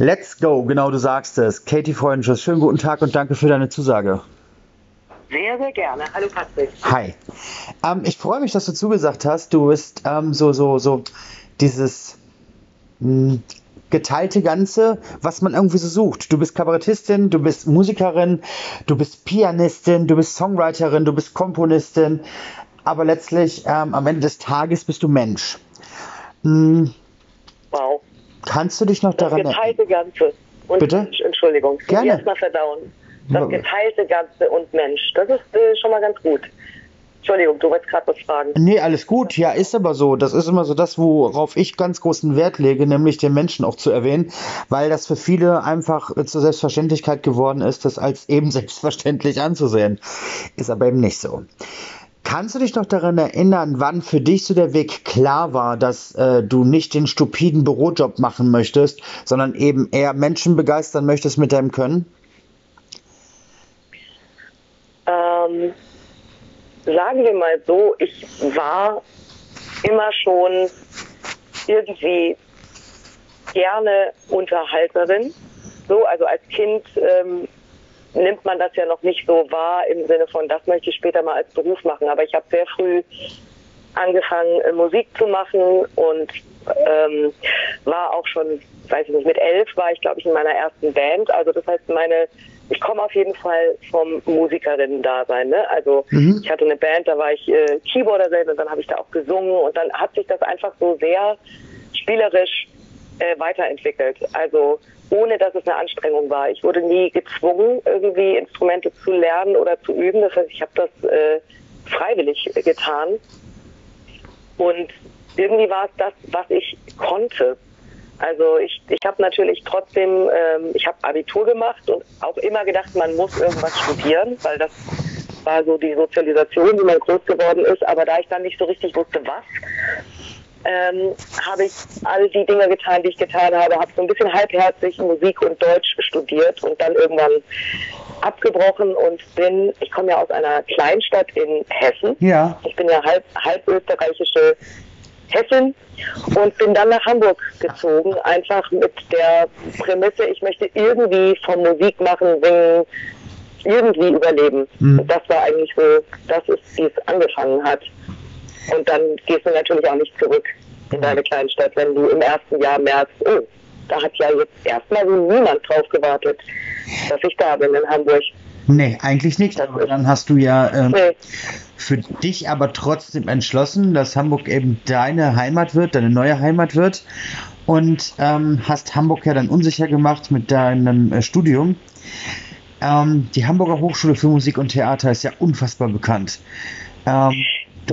Let's go, genau du sagst es. Katie Freundenschuss, schönen guten Tag und danke für deine Zusage. Sehr, sehr gerne. Hallo Patrick. Hi. Ähm, ich freue mich, dass du zugesagt hast. Du bist ähm, so, so, so dieses mh, hm, geteilte Ganze, was man irgendwie so sucht. Du bist Kabarettistin, du bist Musikerin, du bist Pianistin, du bist Songwriterin, du bist Komponistin, aber letztlich ähm, am Ende des Tages bist du Mensch. Hm. Kannst du dich noch daran erinnern? Das geteilte Ganze. Und Bitte? Entschuldigung. Gerne. Erstmal verdauen. Das geteilte Ganze und Mensch. Das ist äh, schon mal ganz gut. Entschuldigung, du wolltest gerade was fragen. Nee, alles gut. Ja, ist aber so. Das ist immer so das, worauf ich ganz großen Wert lege, nämlich den Menschen auch zu erwähnen, weil das für viele einfach zur Selbstverständlichkeit geworden ist, das als eben selbstverständlich anzusehen. Ist aber eben nicht so. Kannst du dich noch daran erinnern, wann für dich so der Weg klar war, dass äh, du nicht den stupiden Bürojob machen möchtest, sondern eben eher Menschen begeistern möchtest mit deinem Können? Ähm, sagen wir mal so, ich war immer schon irgendwie gerne Unterhalterin. So, also als Kind ähm, nimmt man das ja noch nicht so wahr im Sinne von, das möchte ich später mal als Beruf machen. Aber ich habe sehr früh angefangen, äh, Musik zu machen und ähm, war auch schon, weiß ich nicht, mit elf war ich, glaube ich, in meiner ersten Band. Also das heißt, meine ich komme auf jeden Fall vom Musikerinnen-Dasein. Ne? Also mhm. ich hatte eine Band, da war ich äh, Keyboarderin und dann habe ich da auch gesungen und dann hat sich das einfach so sehr spielerisch äh, weiterentwickelt. Also ohne dass es eine Anstrengung war. Ich wurde nie gezwungen, irgendwie Instrumente zu lernen oder zu üben. Das heißt, ich habe das äh, freiwillig getan. Und irgendwie war es das, was ich konnte. Also ich, ich habe natürlich trotzdem, ähm, ich habe Abitur gemacht und auch immer gedacht, man muss irgendwas studieren, weil das war so die Sozialisation, wie man groß geworden ist. Aber da ich dann nicht so richtig wusste, was, ähm, habe ich all die Dinge getan, die ich getan habe, habe so ein bisschen halbherzig Musik und Deutsch studiert und dann irgendwann abgebrochen und bin, ich komme ja aus einer Kleinstadt in Hessen. Ja. Ich bin ja halb, halb österreichische Hessen und bin dann nach Hamburg gezogen, einfach mit der Prämisse, ich möchte irgendwie von Musik machen, singen, irgendwie überleben. Mhm. Und das war eigentlich so, das ist, wie es angefangen hat. Und dann gehst du natürlich auch nicht zurück in deine Kleinstadt, wenn du im ersten Jahr merkst, oh, da hat ja jetzt erstmal so niemand drauf gewartet, dass ich da bin in Hamburg. Nee, eigentlich nicht. Aber dann hast du ja ähm, nee. für dich aber trotzdem entschlossen, dass Hamburg eben deine Heimat wird, deine neue Heimat wird. Und ähm, hast Hamburg ja dann unsicher gemacht mit deinem äh, Studium. Ähm, die Hamburger Hochschule für Musik und Theater ist ja unfassbar bekannt. Ähm,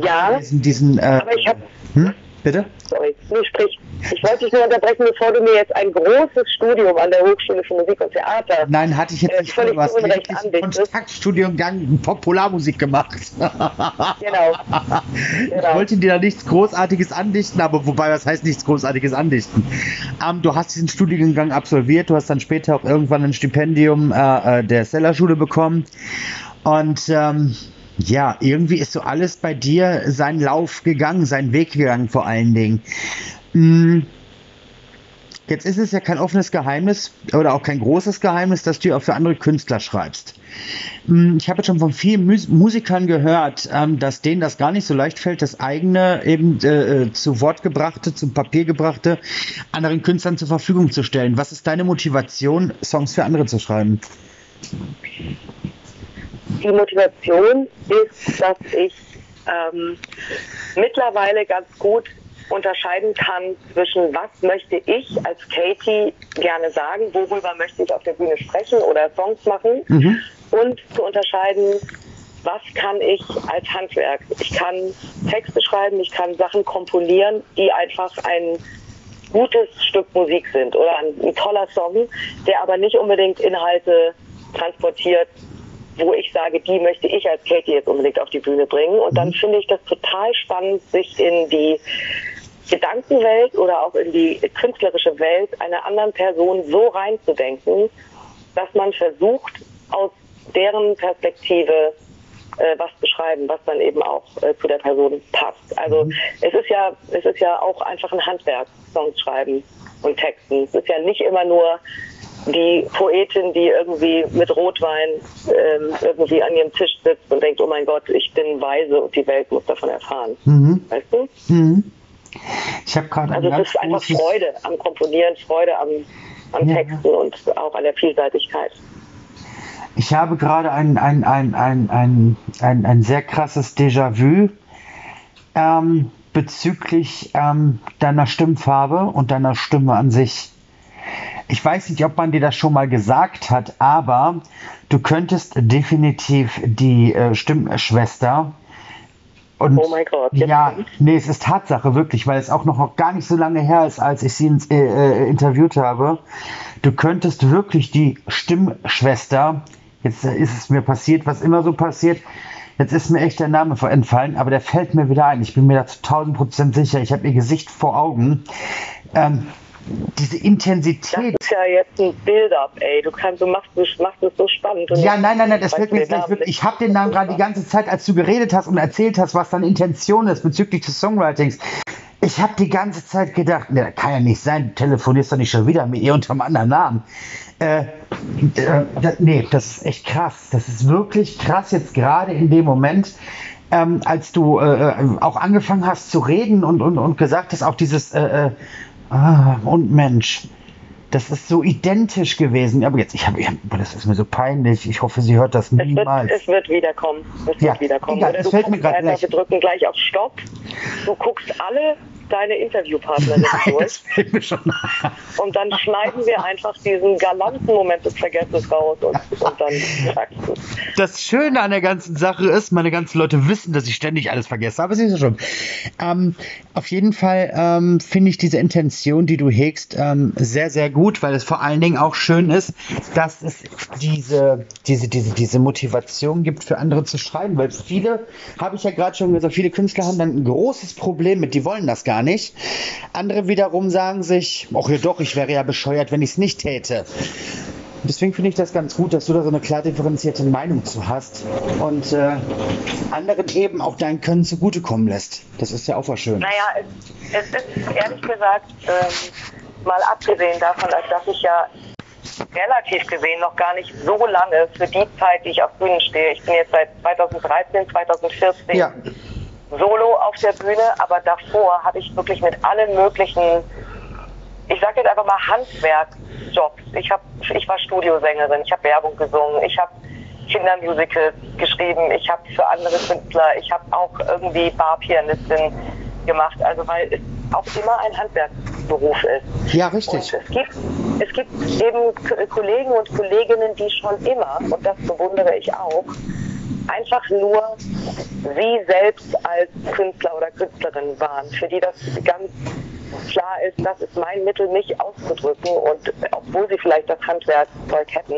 ja, diesen, diesen, äh, aber ich habe. Hm? Bitte? Sorry, nee, sprich. Ich wollte dich nur unterbrechen, bevor du mir jetzt ein großes Studium an der Hochschule für Musik und Theater. Nein, hatte ich jetzt äh, nicht vor. Du hast ein Kontaktstudiengang Popularmusik gemacht. genau. Ich genau. wollte dir da nichts Großartiges andichten, aber wobei, was heißt nichts Großartiges andichten? Ähm, du hast diesen Studiengang absolviert, du hast dann später auch irgendwann ein Stipendium äh, äh der Sellerschule bekommen. Und ähm, ja, irgendwie ist so alles bei dir seinen Lauf gegangen, seinen Weg gegangen vor allen Dingen. Hm. Jetzt ist es ja kein offenes Geheimnis oder auch kein großes Geheimnis, dass du auch für andere Künstler schreibst. Hm, ich habe jetzt schon von vielen Musikern gehört, ähm, dass denen das gar nicht so leicht fällt, das eigene eben äh, äh, zu Wort gebrachte, zum Papier gebrachte anderen Künstlern zur Verfügung zu stellen. Was ist deine Motivation, Songs für andere zu schreiben? Die Motivation ist, dass ich ähm, mittlerweile ganz gut unterscheiden kann zwischen was möchte ich als Katie gerne sagen, worüber möchte ich auf der Bühne sprechen oder Songs machen mhm. und zu unterscheiden, was kann ich als Handwerk. Ich kann Texte schreiben, ich kann Sachen komponieren, die einfach ein gutes Stück Musik sind oder ein, ein toller Song, der aber nicht unbedingt Inhalte transportiert, wo ich sage, die möchte ich als Katie jetzt unbedingt auf die Bühne bringen. Und dann mhm. finde ich das total spannend, sich in die Gedankenwelt oder auch in die künstlerische Welt einer anderen Person so reinzudenken, dass man versucht, aus deren Perspektive äh, was beschreiben, was dann eben auch äh, zu der Person passt. Also mhm. es ist ja, es ist ja auch einfach ein Handwerk, Songs schreiben. und Texten. Es ist ja nicht immer nur die Poetin, die irgendwie mit Rotwein ähm, irgendwie an ihrem Tisch sitzt und denkt, oh mein Gott, ich bin weise und die Welt muss davon erfahren. Mhm. Weißt du? Mhm. Ich habe gerade Also es ist einfach Freude am Komponieren, Freude am, am ja. Texten und auch an der Vielseitigkeit. Ich habe gerade ein, ein, ein, ein, ein, ein, ein sehr krasses Déjà-vu ähm, bezüglich ähm, deiner Stimmfarbe und deiner Stimme an sich. Ich weiß nicht, ob man dir das schon mal gesagt hat, aber du könntest definitiv die äh, Stimmschwester und oh mein Gott. Ja, nee, es ist Tatsache, wirklich, weil es auch noch gar nicht so lange her ist, als ich sie äh, äh, interviewt habe. Du könntest wirklich die Stimmschwester, jetzt ist es mir passiert, was immer so passiert, jetzt ist mir echt der Name entfallen, aber der fällt mir wieder ein. Ich bin mir da zu 1000 Prozent sicher. Ich habe ihr Gesicht vor Augen. Ähm, diese Intensität. Das ist ja jetzt ein Build-up, ey. Du kannst, du machst, du machst es so spannend. ja, nein, nein, nein, das wird mir jetzt gleich wirklich. Ich habe den Namen gerade die ganze Zeit, als du geredet hast und erzählt hast, was deine Intention ist bezüglich des Songwritings. Ich habe die ganze Zeit gedacht, ne, das kann ja nicht sein, du telefonierst doch nicht schon wieder mit ihr unter einem anderen Namen. Äh, äh, das, nee, das ist echt krass. Das ist wirklich krass jetzt gerade in dem Moment. Ähm, als du äh, äh auch angefangen hast zu reden und, und, und gesagt hast, auch dieses äh, äh Ah, und Mensch. Das ist so identisch gewesen. Aber jetzt, ich habe, das ist mir so peinlich. Ich hoffe, sie hört das niemals. Es wird, es wird wiederkommen. Es wird ja, wiederkommen. Egal, es fällt mir gerade. Wir drücken gleich auf Stopp. Du guckst alle deine Interviewpartnerin durch. Und dann schneiden wir einfach diesen galanten Moment des Vergessens raus und, und dann sagst du Das Schöne an der ganzen Sache ist, meine ganzen Leute wissen, dass ich ständig alles vergesse, aber es ist ja schon. Ähm, auf jeden Fall ähm, finde ich diese Intention, die du hegst, ähm, sehr, sehr gut, weil es vor allen Dingen auch schön ist, dass es diese, diese, diese, diese Motivation gibt, für andere zu schreiben, weil viele, habe ich ja gerade schon gesagt, viele Künstler haben dann ein großes Problem mit, die wollen das gar nicht. Andere wiederum sagen sich, ach ja doch, ich wäre ja bescheuert, wenn ich es nicht täte. Deswegen finde ich das ganz gut, dass du da so eine klar differenzierte Meinung zu hast und äh, anderen eben auch dein Können zugutekommen lässt. Das ist ja auch was Schönes. Naja, es, es ist ehrlich gesagt, ähm, mal abgesehen davon, dass ich ja relativ gesehen noch gar nicht so lange für die Zeit, die ich auf Bühnen stehe. Ich bin jetzt seit 2013, 2014 ja. Solo auf der Bühne, aber davor habe ich wirklich mit allen möglichen ich sage jetzt einfach mal Handwerkjobs. Ich, hab, ich war Studiosängerin, ich habe Werbung gesungen, ich habe Kindermusicals geschrieben, ich habe für andere Künstler, ich habe auch irgendwie Barpianistin gemacht, also weil es auch immer ein Handwerksberuf ist. Ja, richtig. Und es gibt, es gibt eben Kollegen und Kolleginnen, die schon immer, und das bewundere ich auch, einfach nur sie selbst als Künstler oder Künstlerin waren, für die das ganz klar ist, das ist mein Mittel, mich auszudrücken und obwohl sie vielleicht das Handwerkzeug hätten,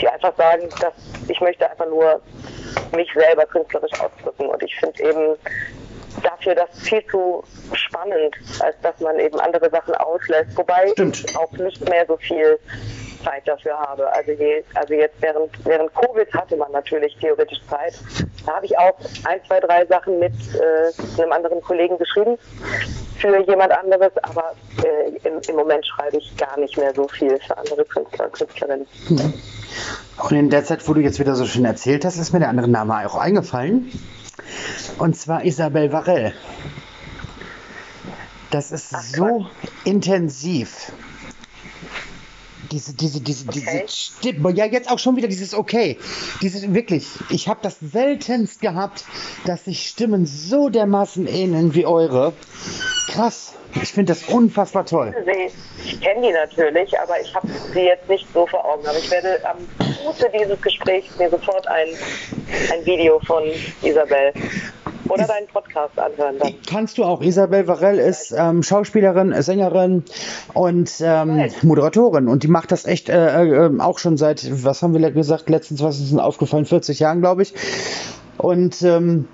die einfach sagen, dass ich möchte einfach nur mich selber künstlerisch ausdrücken und ich finde eben dafür das viel zu spannend, als dass man eben andere Sachen auslässt, wobei Stimmt. auch nicht mehr so viel Zeit dafür habe. Also, je, also jetzt während, während Covid hatte man natürlich theoretisch Zeit. Da habe ich auch ein, zwei, drei Sachen mit äh, einem anderen Kollegen geschrieben für jemand anderes, aber äh, im, im, Moment schreibe ich gar nicht mehr so viel für andere Künstler und Künstlerinnen. Mhm. Und in der Zeit, wo du jetzt wieder so schön erzählt hast, ist mir der andere Name auch eingefallen. Und zwar Isabel Varell. Das ist Ach, so intensiv. Diese, diese, diese, okay. diese Stimme. Ja, jetzt auch schon wieder dieses Okay. Dieses wirklich. Ich habe das seltenst gehabt, dass sich Stimmen so dermaßen ähneln wie eure. Krass. Ich finde das unfassbar toll. Ich kenne die natürlich, aber ich habe sie jetzt nicht so vor Augen. Aber ich werde am Fuße dieses Gesprächs mir sofort ein, ein Video von Isabel oder deinen Podcast anhören. Dann. Kannst du auch. Isabel Varell ist ähm, Schauspielerin, Sängerin und ähm, Moderatorin. Und die macht das echt äh, äh, auch schon seit, was haben wir gesagt, letztens, was ist uns aufgefallen, 40 Jahren, glaube ich. Und ähm,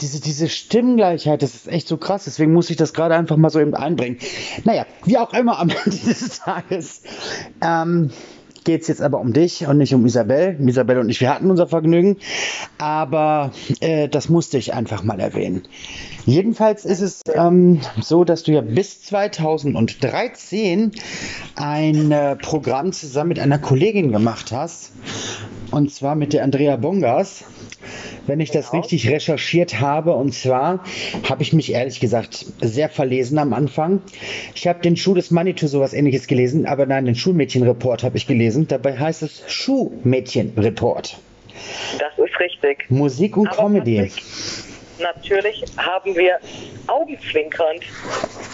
diese, diese Stimmgleichheit, das ist echt so krass. Deswegen muss ich das gerade einfach mal so eben einbringen. Naja, wie auch immer am Ende des Tages. Ähm, geht es jetzt aber um dich und nicht um Isabel. Isabel und ich, wir hatten unser Vergnügen, aber äh, das musste ich einfach mal erwähnen. Jedenfalls ist es ähm, so, dass du ja bis 2013 ein äh, Programm zusammen mit einer Kollegin gemacht hast, und zwar mit der Andrea Bongas wenn ich das genau. richtig recherchiert habe. Und zwar habe ich mich ehrlich gesagt sehr verlesen am Anfang. Ich habe den Schuh des Manitou sowas ähnliches gelesen, aber nein, den Schulmädchenreport habe ich gelesen. Dabei heißt es Schuhmädchenreport. Das ist richtig. Musik und aber Comedy. Natürlich haben wir augenzwinkernd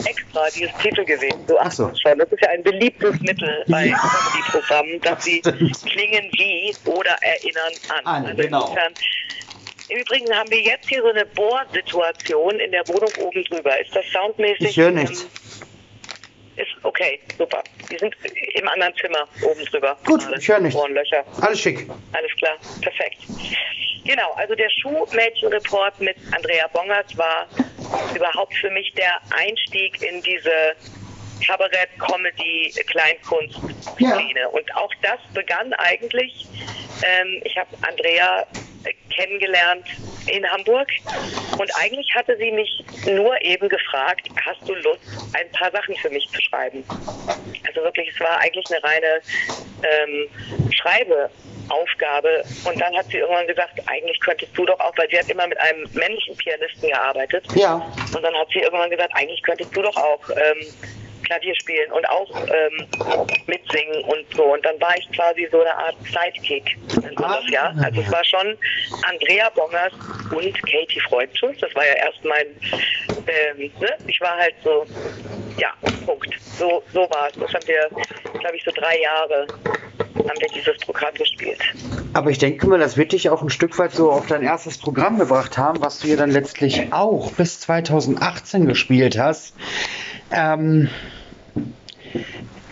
extra dieses Titel gewählt. Du achtest so. schon. Das ist ja ein beliebtes Mittel bei ja. Comedy-Programmen, dass sie klingen wie oder erinnern an. an also genau. Insofern im Übrigen haben wir jetzt hier so eine Bohrsituation in der Wohnung oben drüber. Ist das soundmäßig? Ich höre nichts. Ähm, okay, super. Die sind im anderen Zimmer oben drüber. Gut, ich höre nichts. Ohrenlöcher. Alles schick. Alles klar, perfekt. Genau, also der Schuhmädchenreport mit Andrea Bongers war überhaupt für mich der Einstieg in diese Kabarett, Comedy, Kleinkunst-Szene. Ja. Und auch das begann eigentlich, ähm, ich habe Andrea kennengelernt in Hamburg und eigentlich hatte sie mich nur eben gefragt, hast du Lust, ein paar Sachen für mich zu schreiben? Also wirklich, es war eigentlich eine reine ähm, Schreibeaufgabe und dann hat sie irgendwann gesagt, eigentlich könntest du doch auch, weil sie hat immer mit einem männlichen Pianisten gearbeitet. Ja. Und dann hat sie irgendwann gesagt, eigentlich könntest du doch auch ähm, Klavier spielen und auch ähm, mitsingen und so. Und dann war ich quasi so eine Art Sidekick. Ah. Ja? Also es war schon Andrea Bongers und Katie Freudschutz. Das war ja erst mein, ähm, ne? ich war halt so, ja, Punkt. So, so war es. Das haben wir, glaube ich, so drei Jahre haben wir dieses Programm gespielt. Aber ich denke mal, das wird dich auch ein Stück weit so auf dein erstes Programm gebracht haben, was du ja dann letztlich auch bis 2018 gespielt hast. Ähm,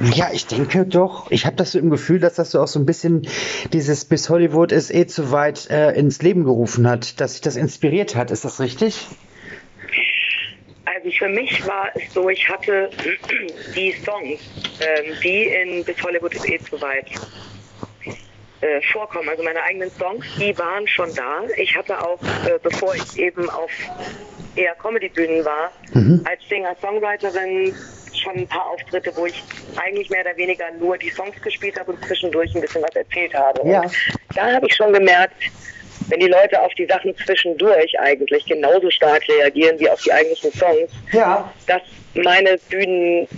ja, ich denke doch. Ich habe das so im Gefühl, dass das so auch so ein bisschen dieses bis Hollywood ist eh zu weit äh, ins Leben gerufen hat, dass sich das inspiriert hat. Ist das richtig? Also für mich war es so, ich hatte die Songs, ähm, die in bis Hollywood ist eh zu weit äh, vorkommen. Also meine eigenen Songs, die waren schon da. Ich hatte auch, äh, bevor ich eben auf eher Comedy-Bühnen war, mhm. als Singer-Songwriterin schon ein paar Auftritte, wo ich eigentlich mehr oder weniger nur die Songs gespielt habe und zwischendurch ein bisschen was erzählt habe. Ja. da habe ich schon gemerkt, wenn die Leute auf die Sachen zwischendurch eigentlich genauso stark reagieren wie auf die eigentlichen Songs, ja. dass meine Bühnenarbeit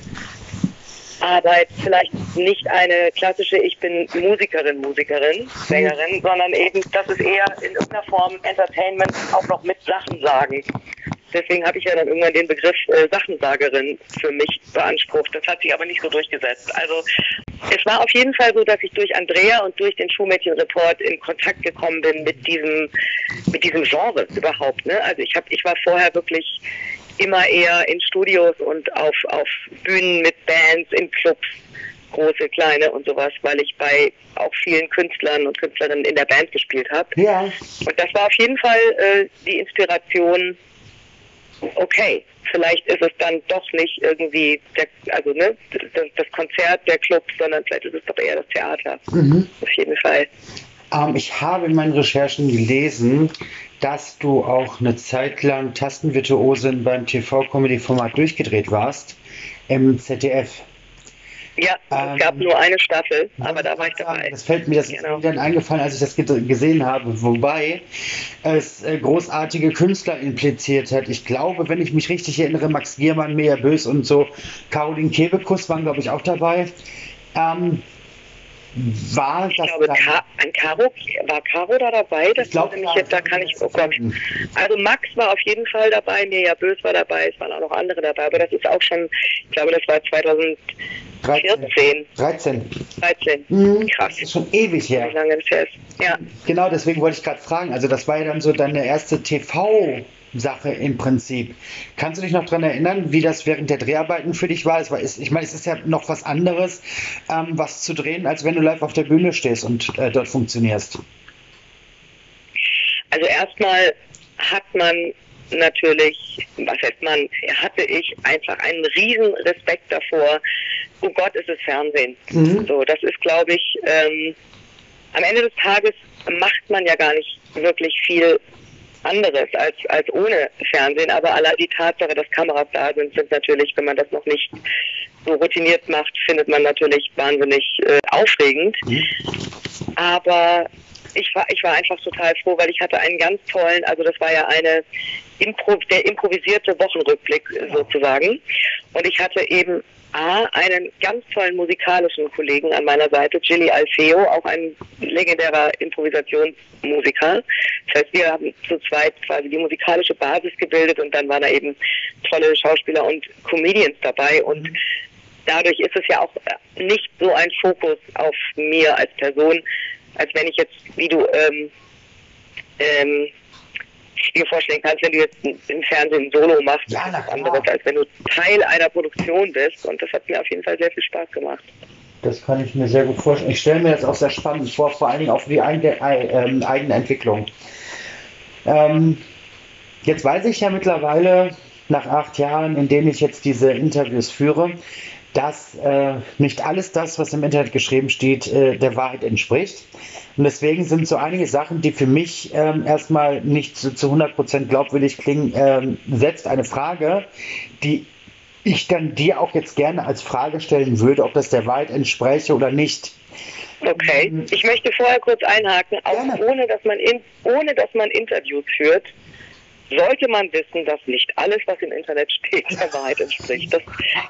vielleicht nicht eine klassische Ich bin Musikerin, Musikerin, Sängerin, mhm. sondern eben, das ist eher in irgendeiner Form Entertainment auch noch mit Sachen sagen. Deswegen habe ich ja dann irgendwann den Begriff äh, Sachensagerin für mich beansprucht. Das hat sich aber nicht so durchgesetzt. Also es war auf jeden Fall so, dass ich durch Andrea und durch den Schulmädchenreport in Kontakt gekommen bin mit diesem, mit diesem Genre überhaupt. Ne? Also ich habe, ich war vorher wirklich immer eher in Studios und auf, auf Bühnen mit Bands, in Clubs, große, kleine und sowas, weil ich bei auch vielen Künstlern und Künstlerinnen in der Band gespielt habe. Ja. Und das war auf jeden Fall äh, die Inspiration, okay, vielleicht ist es dann doch nicht irgendwie der, also ne, das, das Konzert, der Club, sondern vielleicht ist es doch eher das Theater. Mhm. Auf jeden Fall. Ähm, ich habe in meinen Recherchen gelesen, dass du auch eine Zeit lang Tastenvirtuosin beim TV-Comedy-Format durchgedreht warst im ZDF. Ja, ähm, es gab nur eine Staffel, aber da war ich dabei. Das fällt mir das genau. ist mir dann eingefallen, als ich das gesehen habe, wobei es äh, großartige Künstler impliziert hat. Ich glaube, wenn ich mich richtig erinnere, Max Giermann, Mea Bös und so, Caroline Kebekus waren, glaube ich, auch dabei. Ähm, war ich das glaube, Ka Caro, war Caro da dabei? Das ich glaube, jetzt, da kann ich, oh Gott. Also Max war auf jeden Fall dabei, Mirja Bös war dabei, es waren auch noch andere dabei, aber das ist auch schon, ich glaube, das war 2000 14. 13. 13. Mhm. Krass. Das ist schon ewig her. Wie lange das Ja. Genau, deswegen wollte ich gerade fragen. Also, das war ja dann so deine erste TV- Sache im Prinzip. Kannst du dich noch daran erinnern, wie das während der Dreharbeiten für dich war? Es war ich meine, es ist ja noch was anderes, ähm, was zu drehen, als wenn du live auf der Bühne stehst und äh, dort funktionierst. Also erstmal hat man natürlich, was heißt man, hatte ich einfach einen riesen Respekt davor, oh Gott, ist es Fernsehen. Mhm. So, das ist, glaube ich, ähm, am Ende des Tages macht man ja gar nicht wirklich viel anderes als, als ohne Fernsehen, aber allein die Tatsache, dass Kameras da sind, sind natürlich, wenn man das noch nicht so routiniert macht, findet man natürlich wahnsinnig äh, aufregend. Mhm. Aber ich war, ich war einfach total froh, weil ich hatte einen ganz tollen, also das war ja eine Impro der improvisierte Wochenrückblick sozusagen. Und ich hatte eben A, einen ganz tollen musikalischen Kollegen an meiner Seite, Gilly Alfeo, auch ein legendärer Improvisationsmusiker. Das heißt, wir haben zu zweit quasi die musikalische Basis gebildet und dann waren da eben tolle Schauspieler und Comedians dabei und dadurch ist es ja auch nicht so ein Fokus auf mir als Person, als wenn ich jetzt, wie du ähm, ähm, dir vorstellen kannst, wenn du jetzt im Fernsehen Solo machst, ja, ist anderes, als wenn du Teil einer Produktion bist. Und das hat mir auf jeden Fall sehr viel Spaß gemacht. Das kann ich mir sehr gut vorstellen. Ich stelle mir das auch sehr spannend vor, vor allen Dingen auch für die eigene, äh, eigene Entwicklung. Ähm, jetzt weiß ich ja mittlerweile, nach acht Jahren, in denen ich jetzt diese Interviews führe, dass äh, nicht alles das, was im Internet geschrieben steht, äh, der Wahrheit entspricht. Und deswegen sind so einige Sachen, die für mich ähm, erstmal nicht zu, zu 100% glaubwürdig klingen, ähm, setzt eine Frage, die ich dann dir auch jetzt gerne als Frage stellen würde, ob das der Wahrheit entspräche oder nicht. Okay, ähm, ich möchte vorher kurz einhaken, auch ohne dass, man in, ohne dass man Interviews führt, sollte man wissen, dass nicht alles, was im Internet steht, der Wahrheit entspricht. Das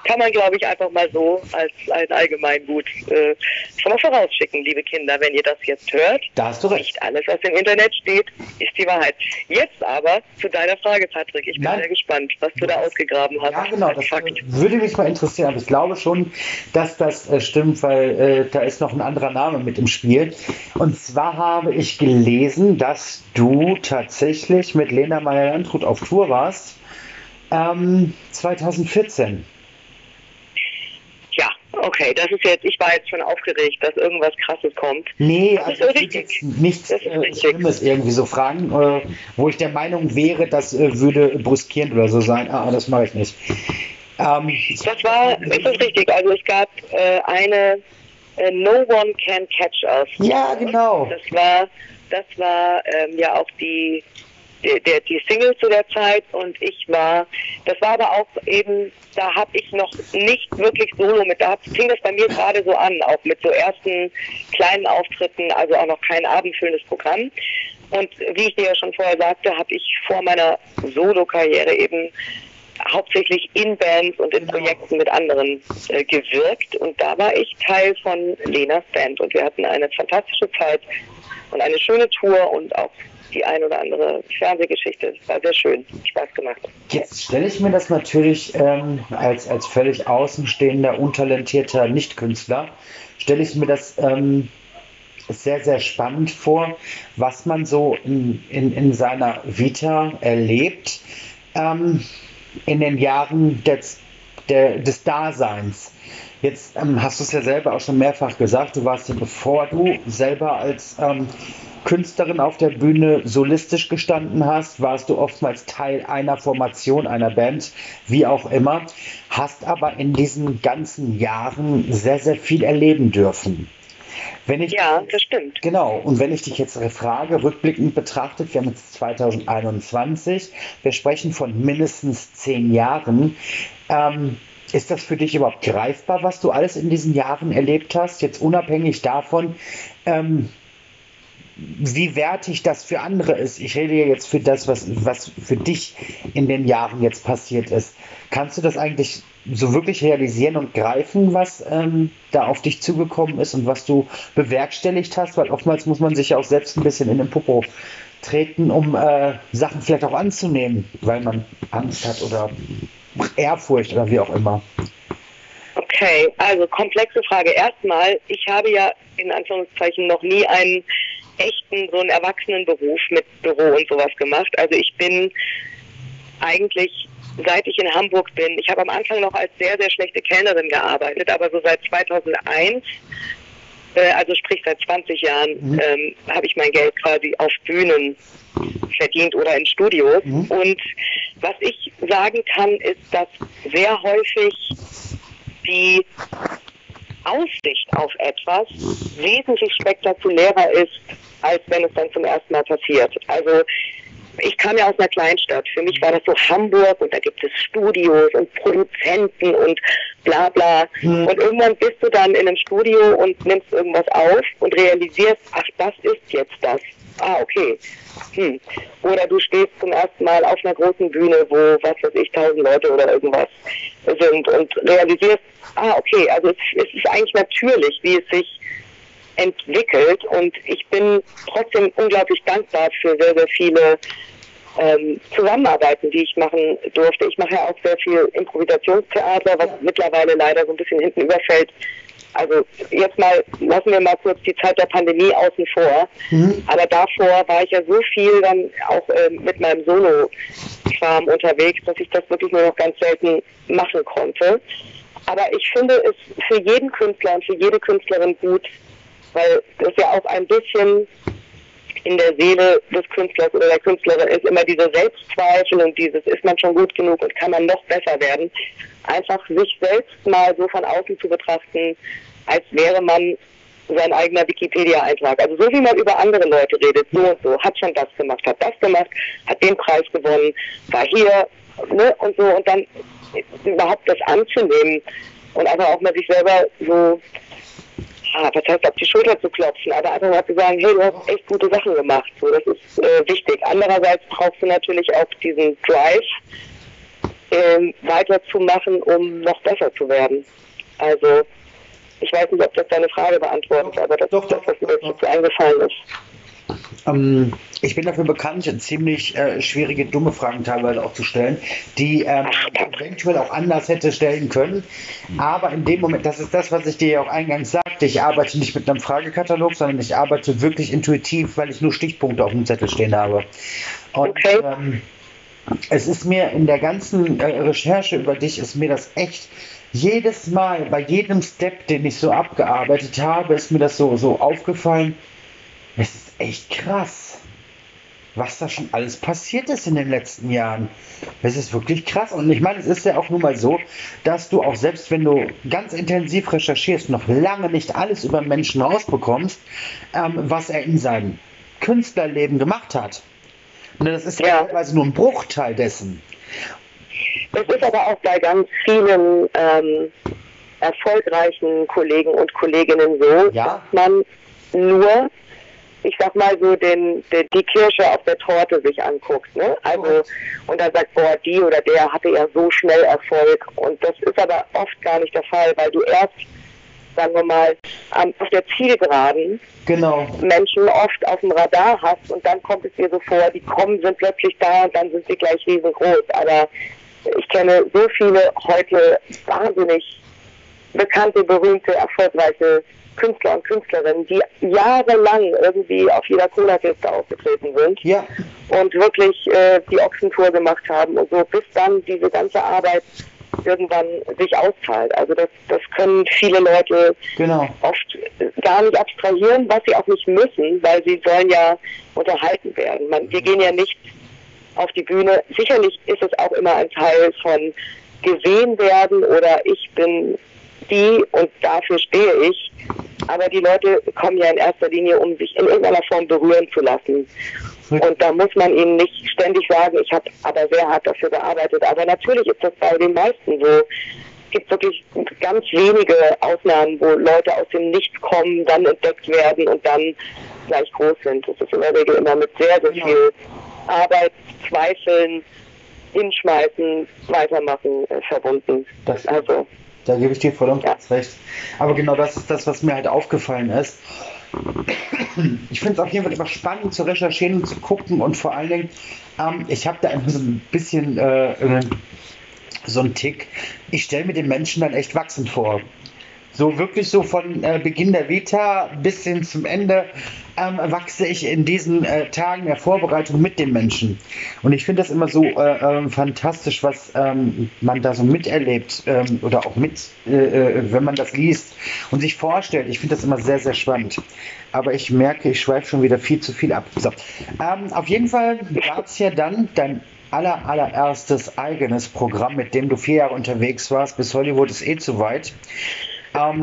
kann man, glaube ich, einfach mal so als ein Allgemeingut äh, schon mal vorausschicken, liebe Kinder, wenn ihr das jetzt hört. Da hast du recht. Nicht alles, was im Internet steht, ist die Wahrheit. Jetzt aber zu deiner Frage, Patrick. Ich bin Nein. sehr gespannt, was du da ausgegraben hast. Ja, genau. Das Fakt. würde mich mal interessieren. Aber ich glaube schon, dass das äh, stimmt, weil äh, da ist noch ein anderer Name mit im Spiel. Und zwar habe ich gelesen, dass du tatsächlich mit Lena Meyer Landrut auf Tour warst. Ähm, 2014. Ja, okay, das ist jetzt, ich war jetzt schon aufgeregt, dass irgendwas krasses kommt. Nee, das also ist jetzt nichts äh, Schlimmes irgendwie so fragen, äh, wo ich der Meinung wäre, das äh, würde brüskierend oder so sein. Ah, das mache ich nicht. Ähm, das war, das ist richtig. Also es gab äh, eine äh, No One Can Catch Us. Ja, genau. Das war, das war ähm, ja auch die der, die Single zu der Zeit und ich war, das war aber auch eben, da habe ich noch nicht wirklich Solo mit, da fing das bei mir gerade so an, auch mit so ersten kleinen Auftritten, also auch noch kein abendfüllendes Programm. Und wie ich dir ja schon vorher sagte, habe ich vor meiner Solo-Karriere eben hauptsächlich in Bands und in Projekten mit anderen äh, gewirkt. Und da war ich Teil von Lenas Band und wir hatten eine fantastische Zeit und eine schöne Tour und auch die ein oder andere Fernsehgeschichte. Das war sehr schön, Spaß gemacht. Jetzt stelle ich mir das natürlich ähm, als, als völlig außenstehender, untalentierter Nichtkünstler, stelle ich mir das ähm, sehr, sehr spannend vor, was man so in, in, in seiner Vita erlebt ähm, in den Jahren des, der, des Daseins. Jetzt ähm, hast du es ja selber auch schon mehrfach gesagt, du warst ja bevor du selber als ähm, Künstlerin auf der Bühne solistisch gestanden hast, warst du oftmals Teil einer Formation, einer Band, wie auch immer, hast aber in diesen ganzen Jahren sehr, sehr viel erleben dürfen. Wenn ich, ja, das stimmt. Genau, und wenn ich dich jetzt frage, rückblickend betrachtet, wir haben jetzt 2021, wir sprechen von mindestens zehn Jahren. Ähm, ist das für dich überhaupt greifbar, was du alles in diesen Jahren erlebt hast? Jetzt unabhängig davon, ähm, wie wertig das für andere ist. Ich rede ja jetzt für das, was, was für dich in den Jahren jetzt passiert ist. Kannst du das eigentlich so wirklich realisieren und greifen, was ähm, da auf dich zugekommen ist und was du bewerkstelligt hast? Weil oftmals muss man sich ja auch selbst ein bisschen in den Popo treten, um äh, Sachen vielleicht auch anzunehmen, weil man Angst hat oder Ehrfurcht oder wie auch immer. Okay, also komplexe Frage. Erstmal, ich habe ja in Anführungszeichen noch nie einen echten, so einen Erwachsenenberuf mit Büro und sowas gemacht. Also ich bin eigentlich, seit ich in Hamburg bin, ich habe am Anfang noch als sehr, sehr schlechte Kellnerin gearbeitet, aber so seit 2001 äh, also sprich seit 20 Jahren, mhm. ähm, habe ich mein Geld quasi auf Bühnen verdient oder in Studios. Mhm. Und was ich sagen kann, ist, dass sehr häufig die Aussicht auf etwas wesentlich spektakulärer ist, als wenn es dann zum ersten Mal passiert. Also ich kam ja aus einer Kleinstadt. Für mich war das so Hamburg und da gibt es Studios und Produzenten und bla bla. Mhm. Und irgendwann bist du dann in einem Studio und nimmst irgendwas auf und realisierst, ach, das ist jetzt das. Ah, okay. Hm. Oder du stehst zum ersten Mal auf einer großen Bühne, wo, was weiß ich, tausend Leute oder irgendwas sind und realisierst, ah, okay, also es, es ist eigentlich natürlich, wie es sich entwickelt und ich bin trotzdem unglaublich dankbar für sehr, sehr viele ähm, Zusammenarbeiten, die ich machen durfte. Ich mache ja auch sehr viel Improvisationstheater, was mittlerweile leider so ein bisschen hinten überfällt. Also jetzt mal, lassen wir mal kurz die Zeit der Pandemie außen vor. Mhm. Aber davor war ich ja so viel dann auch äh, mit meinem Solo-Kram unterwegs, dass ich das wirklich nur noch ganz selten machen konnte. Aber ich finde es für jeden Künstler und für jede Künstlerin gut, weil das ja auch ein bisschen in der Seele des Künstlers oder der Künstlerin ist immer diese Selbstzweifel und dieses, ist man schon gut genug und kann man noch besser werden. Einfach sich selbst mal so von außen zu betrachten, als wäre man sein eigener Wikipedia-Eintrag. Also so wie man über andere Leute redet, so und so, hat schon das gemacht, hat das gemacht, hat den Preis gewonnen, war hier, ne, und so, und dann überhaupt das anzunehmen und einfach auch mal sich selber so ah, was heißt auf die Schulter zu klopfen, aber einfach mal zu sagen, hey, du hast echt gute Sachen gemacht. So, das ist äh, wichtig. Andererseits brauchst du natürlich auch diesen Drive, äh, weiterzumachen, um noch besser zu werden. Also ich weiß nicht, ob das deine Frage beantwortet, aber das doch, ist das, was mir dazu eingefallen ist. Ähm, ich bin dafür bekannt, ziemlich äh, schwierige, dumme Fragen teilweise auch zu stellen, die ähm, eventuell auch anders hätte stellen können. Aber in dem Moment, das ist das, was ich dir ja auch eingangs sagte, ich arbeite nicht mit einem Fragekatalog, sondern ich arbeite wirklich intuitiv, weil ich nur Stichpunkte auf dem Zettel stehen habe. Und okay. ähm, es ist mir in der ganzen äh, Recherche über dich, ist mir das echt jedes Mal, bei jedem Step, den ich so abgearbeitet habe, ist mir das so, so aufgefallen. Es ist echt krass, was da schon alles passiert ist in den letzten Jahren. Es ist wirklich krass. Und ich meine, es ist ja auch nun mal so, dass du auch selbst, wenn du ganz intensiv recherchierst, noch lange nicht alles über Menschen rausbekommst, ähm, was er in seinem Künstlerleben gemacht hat. Und das ist ja teilweise nur ein Bruchteil dessen. Es ist aber auch bei ganz vielen ähm, erfolgreichen Kollegen und Kolleginnen so, ja? dass man nur ich sag mal so den, den, die Kirsche auf der Torte sich anguckt, ne? Also und dann sagt, boah, die oder der hatte ja so schnell Erfolg und das ist aber oft gar nicht der Fall, weil du erst sagen wir mal, auf der Zielgeraden genau. Menschen oft auf dem Radar hast und dann kommt es dir so vor, die kommen, sind plötzlich da und dann sind sie gleich riesengroß. Aber ich kenne so viele heute wahnsinnig bekannte, berühmte, erfolgreiche Künstler und Künstlerinnen, die jahrelang irgendwie auf jeder Cola-Kiste aufgetreten sind ja. und wirklich äh, die Ochsentour gemacht haben und so, bis dann diese ganze Arbeit irgendwann sich auszahlt. Also das, das können viele Leute genau. oft gar nicht abstrahieren, was sie auch nicht müssen, weil sie sollen ja unterhalten werden. Man, wir gehen ja nicht auf die Bühne. Sicherlich ist es auch immer ein Teil von gesehen werden oder ich bin die und dafür stehe ich. Aber die Leute kommen ja in erster Linie, um sich in irgendeiner Form berühren zu lassen. Und da muss man ihnen nicht ständig sagen, ich habe aber sehr hart dafür gearbeitet. Aber natürlich ist das bei den meisten so. Es gibt wirklich ganz wenige Ausnahmen, wo Leute aus dem Nichts kommen, dann entdeckt werden und dann gleich groß sind. Das ist in der Regel immer mit sehr, sehr viel Arbeit, Zweifeln, hinschmeißen, weitermachen äh, verbunden. Das, also da gebe ich dir voll und ganz recht. Aber genau das ist das, was mir halt aufgefallen ist. Ich finde es auf jeden Fall immer spannend zu recherchieren und zu gucken und vor allen Dingen, ähm, ich habe da immer so ein bisschen äh, so einen Tick. Ich stelle mir den Menschen dann echt wachsend vor. So wirklich so von äh, Beginn der Vita bis hin zum Ende ähm, wachse ich in diesen äh, Tagen der Vorbereitung mit den Menschen. Und ich finde das immer so äh, ähm, fantastisch, was ähm, man da so miterlebt ähm, oder auch mit, äh, äh, wenn man das liest und sich vorstellt. Ich finde das immer sehr, sehr spannend. Aber ich merke, ich schweife schon wieder viel zu viel ab. So. Ähm, auf jeden Fall gab es ja dann dein aller, allererstes eigenes Programm, mit dem du vier Jahre unterwegs warst, bis Hollywood ist eh zu weit. Ähm,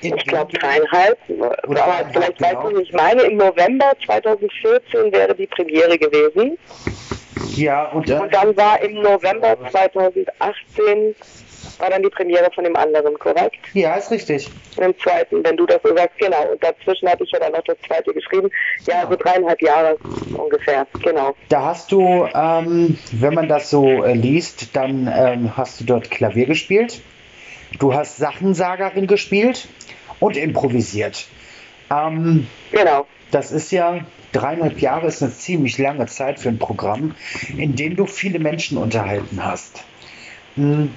ich glaube dreieinhalb. Oder aber vielleicht genau. weißt du nicht. Ich meine, im November 2014 wäre die Premiere gewesen. Ja, und, äh, und dann war im November 2018 war dann die Premiere von dem anderen, korrekt? Ja, ist richtig. Im zweiten, wenn du das so sagst, genau. Und dazwischen hatte ich ja dann noch das zweite geschrieben. Ja, also dreieinhalb Jahre ungefähr, genau. Da hast du, ähm, wenn man das so äh, liest, dann ähm, hast du dort Klavier gespielt. Du hast Sachensagerin gespielt und improvisiert. Ähm, genau. Das ist ja dreieinhalb Jahre ist eine ziemlich lange Zeit für ein Programm, in dem du viele Menschen unterhalten hast. Hm,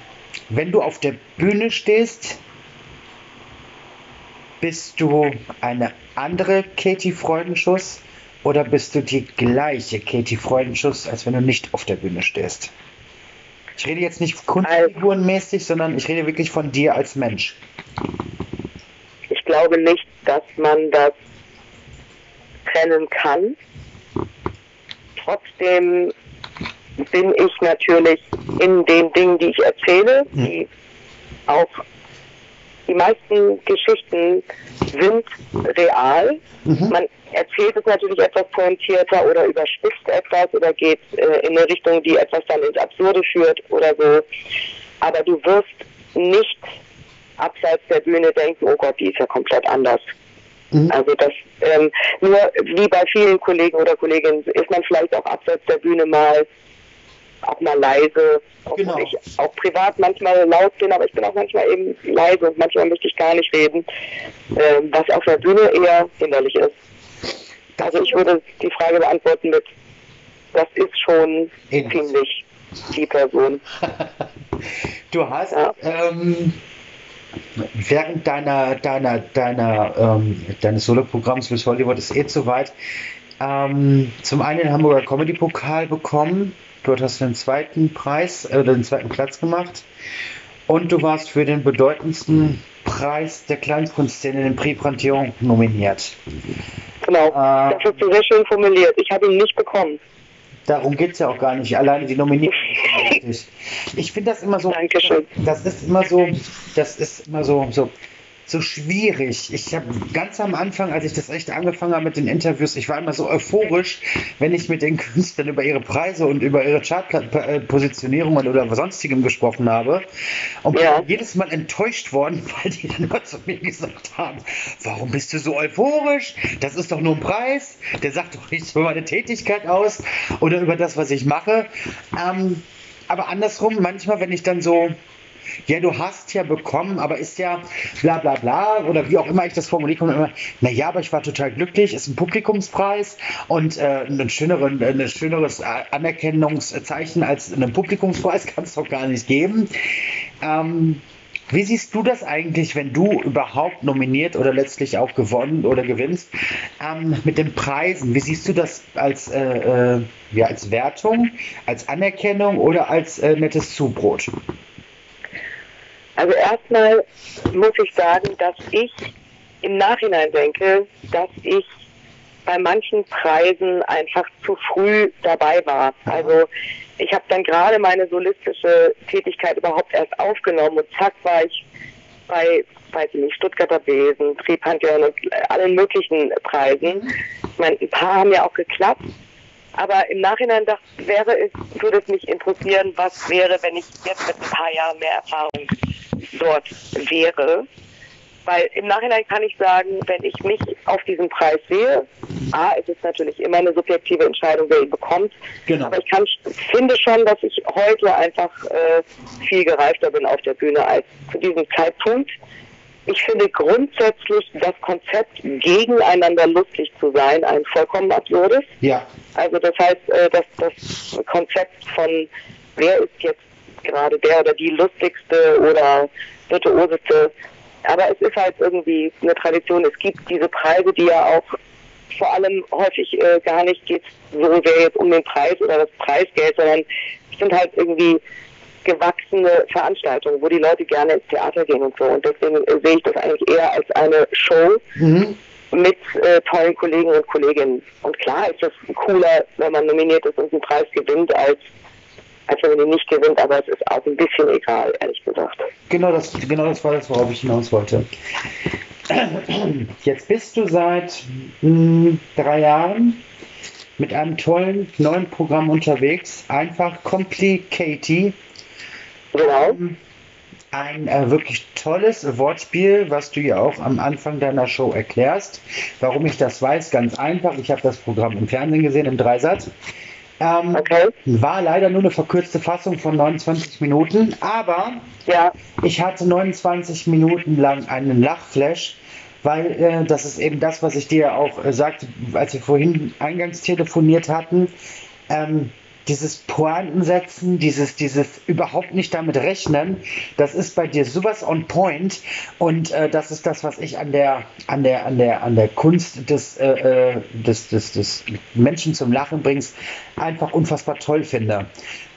wenn du auf der Bühne stehst, bist du eine andere Katie Freudenschuss oder bist du die gleiche Katie Freudenschuss, als wenn du nicht auf der Bühne stehst? Ich rede jetzt nicht kunstfigurenmäßig, sondern ich rede wirklich von dir als Mensch. Ich glaube nicht, dass man das trennen kann. Trotzdem bin ich natürlich in den Dingen, die ich erzähle, hm. die auch die meisten Geschichten sind real. Mhm. Man erzählt es natürlich etwas pointierter oder überspitzt etwas oder geht äh, in eine Richtung, die etwas dann ins Absurde führt oder so. Aber du wirst nicht abseits der Bühne denken, oh Gott, die ist ja komplett anders. Mhm. Also das ähm, nur wie bei vielen Kollegen oder Kolleginnen ist man vielleicht auch abseits der Bühne mal auch mal leise, genau. ich auch privat manchmal laut bin, aber ich bin auch manchmal eben leise und manchmal möchte ich gar nicht reden, äh, was auf der Bühne eher hinderlich ist. Also ich würde die Frage beantworten mit, das ist schon Ähnlich. ziemlich die Person. du hast ja. ähm, während deiner, deiner, deiner, ähm, deines Soloprogramms bis Hollywood ist eh zu weit, ähm, zum einen den Hamburger Comedy Pokal bekommen Dort hast du den zweiten Preis, äh, den zweiten Platz gemacht. Und du warst für den bedeutendsten Preis der Kleinkunstszene, den Prix Prantillon, nominiert. Genau, äh, das hast du sehr schön formuliert. Ich habe ihn nicht bekommen. Darum geht es ja auch gar nicht. Alleine die Nominierung ist Ich finde das immer so. Dankeschön. Das ist immer so. Das ist immer so. so so schwierig. Ich habe ganz am Anfang, als ich das echt angefangen habe mit den Interviews, ich war immer so euphorisch, wenn ich mit den Künstlern über ihre Preise und über ihre Chartpositionierungen oder sonstigem gesprochen habe. Und ja. jedes Mal enttäuscht worden, weil die dann immer zu mir gesagt haben, warum bist du so euphorisch? Das ist doch nur ein Preis. Der sagt doch nichts über meine Tätigkeit aus oder über das, was ich mache. Ähm, aber andersrum, manchmal, wenn ich dann so ja, du hast ja bekommen, aber ist ja bla bla bla oder wie auch immer ich das formuliere, kommt immer, naja, aber ich war total glücklich, ist ein Publikumspreis und äh, ein, schöneren, ein schöneres Anerkennungszeichen als einen Publikumspreis kann es doch gar nicht geben. Ähm, wie siehst du das eigentlich, wenn du überhaupt nominiert oder letztlich auch gewonnen oder gewinnst ähm, mit den Preisen? Wie siehst du das als, äh, äh, ja, als Wertung, als Anerkennung oder als äh, nettes Zubrot? Also erstmal muss ich sagen, dass ich im Nachhinein denke, dass ich bei manchen Preisen einfach zu früh dabei war. Also ich habe dann gerade meine solistische Tätigkeit überhaupt erst aufgenommen und zack war ich bei, weiß ich nicht, Stuttgarter Besen, Triebhandjörn und allen möglichen Preisen. Ich meine, ein paar haben ja auch geklappt, aber im Nachhinein dachte, wäre es, würde es mich interessieren, was wäre, wenn ich jetzt mit ein paar Jahren mehr Erfahrung dort wäre. Weil im Nachhinein kann ich sagen, wenn ich mich auf diesen Preis sehe, A, es ist natürlich immer eine subjektive Entscheidung, wer ihn bekommt. Genau. Aber ich kann, finde schon, dass ich heute einfach äh, viel gereifter bin auf der Bühne als zu diesem Zeitpunkt. Ich finde grundsätzlich das Konzept, gegeneinander lustig zu sein, ein vollkommen absurdes. Ja. Also das heißt, äh, dass das Konzept von wer ist jetzt gerade der oder die lustigste oder virtuoseste. Aber es ist halt irgendwie eine Tradition. Es gibt diese Preise, die ja auch vor allem häufig äh, gar nicht geht so sehr jetzt um den Preis oder das Preisgeld, sondern es sind halt irgendwie gewachsene Veranstaltungen, wo die Leute gerne ins Theater gehen und so. Und deswegen äh, sehe ich das eigentlich eher als eine Show mhm. mit äh, tollen Kollegen und Kolleginnen. Und klar ist das cooler, wenn man nominiert ist und einen Preis gewinnt, als als wenn die nicht gewinnt, aber es ist auch ein bisschen egal, ehrlich gesagt. Genau das, genau das war das, worauf ich hinaus wollte. Jetzt bist du seit mh, hm, drei Jahren mit einem tollen neuen Programm unterwegs. Einfach Complicated. Genau. Ein äh, wirklich tolles Wortspiel, was du ja auch am Anfang deiner Show erklärst. Warum ich das weiß, ganz einfach. Ich habe das Programm im Fernsehen gesehen, im Dreisatz. Ähm, okay. War leider nur eine verkürzte Fassung von 29 Minuten, aber ja. ich hatte 29 Minuten lang einen Lachflash, weil äh, das ist eben das, was ich dir auch äh, sagte, als wir vorhin eingangs telefoniert hatten. Ähm, dieses Pointensetzen, dieses, dieses überhaupt nicht damit rechnen, das ist bei dir sowas on point und äh, das ist das, was ich an der, an der, an der, an der Kunst des, äh, äh des, des, des Menschen zum Lachen bringst, einfach unfassbar toll finde.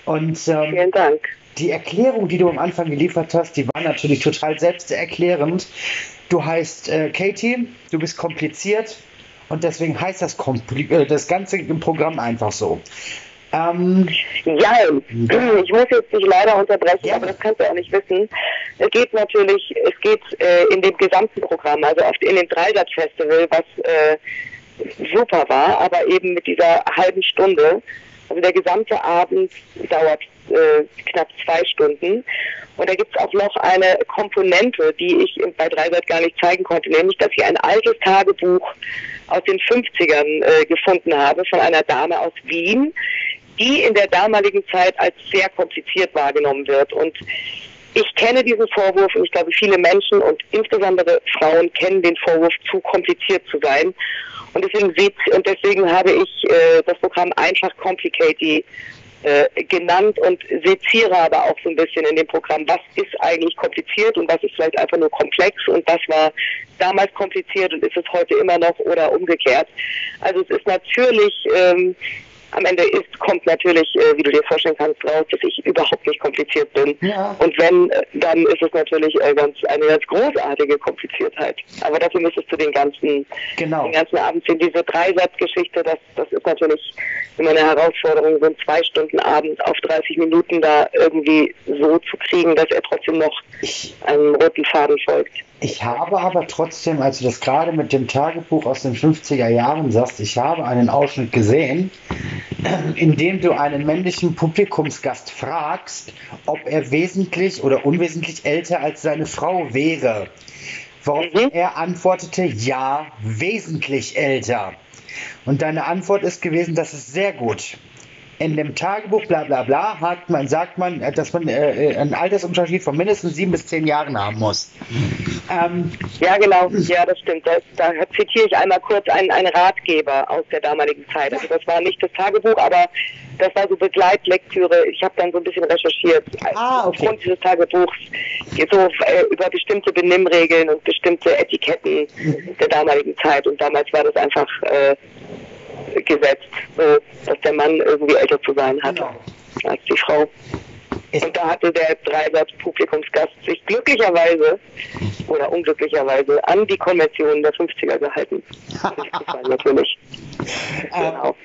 Und ähm, vielen Dank. Die Erklärung, die du am Anfang geliefert hast, die war natürlich total selbsterklärend. Du heißt äh, Katie, du bist kompliziert und deswegen heißt das, äh, das ganze Programm einfach so. Ähm, ja, ich muss jetzt dich leider unterbrechen, ja. aber das kannst du auch nicht wissen. Es geht natürlich, es geht äh, in dem gesamten Programm, also oft in dem Dreisatz-Festival, was äh, super war, aber eben mit dieser halben Stunde. Also der gesamte Abend dauert äh, knapp zwei Stunden. Und da gibt es auch noch eine Komponente, die ich bei Dreisat gar nicht zeigen konnte, nämlich, dass ich ein altes Tagebuch aus den 50ern äh, gefunden habe von einer Dame aus Wien, die in der damaligen Zeit als sehr kompliziert wahrgenommen wird. Und ich kenne diesen Vorwurf und ich glaube, viele Menschen und insbesondere Frauen kennen den Vorwurf, zu kompliziert zu sein. Und deswegen, und deswegen habe ich äh, das Programm einfach Complicate äh, genannt und seziere aber auch so ein bisschen in dem Programm, was ist eigentlich kompliziert und was ist vielleicht einfach nur komplex und was war damals kompliziert und ist es heute immer noch oder umgekehrt. Also es ist natürlich ähm, am Ende ist, kommt natürlich, äh, wie du dir vorstellen kannst, raus, dass ich überhaupt nicht kompliziert bin. Ja. Und wenn, äh, dann ist es natürlich äh, ganz, eine ganz großartige Kompliziertheit. Aber dafür müsstest du den ganzen, genau. den ganzen Abend sehen. Diese Dreisatzgeschichte, das, das ist natürlich immer eine Herausforderung, so einen zwei Stunden Abend auf 30 Minuten da irgendwie so zu kriegen, dass er trotzdem noch einem roten Faden folgt. Ich habe aber trotzdem, als du das gerade mit dem Tagebuch aus den 50er Jahren sagst, ich habe einen Ausschnitt gesehen, in dem du einen männlichen Publikumsgast fragst, ob er wesentlich oder unwesentlich älter als seine Frau wäre. Worauf mhm. er antwortete, ja, wesentlich älter. Und deine Antwort ist gewesen, das ist sehr gut in dem Tagebuch, bla bla bla, hat man, sagt man, äh, dass man äh, äh, einen Altersunterschied von mindestens sieben bis zehn Jahren haben muss. Ähm, ja, genau, ja, das stimmt. Das, da zitiere ich einmal kurz einen, einen Ratgeber aus der damaligen Zeit. Also das war nicht das Tagebuch, aber das war so Begleitlektüre. Ich habe dann so ein bisschen recherchiert. Ah, okay. Aufgrund dieses Tagebuchs so äh, über bestimmte Benimmregeln und bestimmte Etiketten der damaligen Zeit. Und damals war das einfach äh, gesetzt, so, dass der Mann irgendwie älter zu sein hat genau. als die Frau. Und da hatte der Dreisatz-Publikumsgast sich glücklicherweise oder unglücklicherweise an die Konventionen der 50er gehalten. natürlich. genau.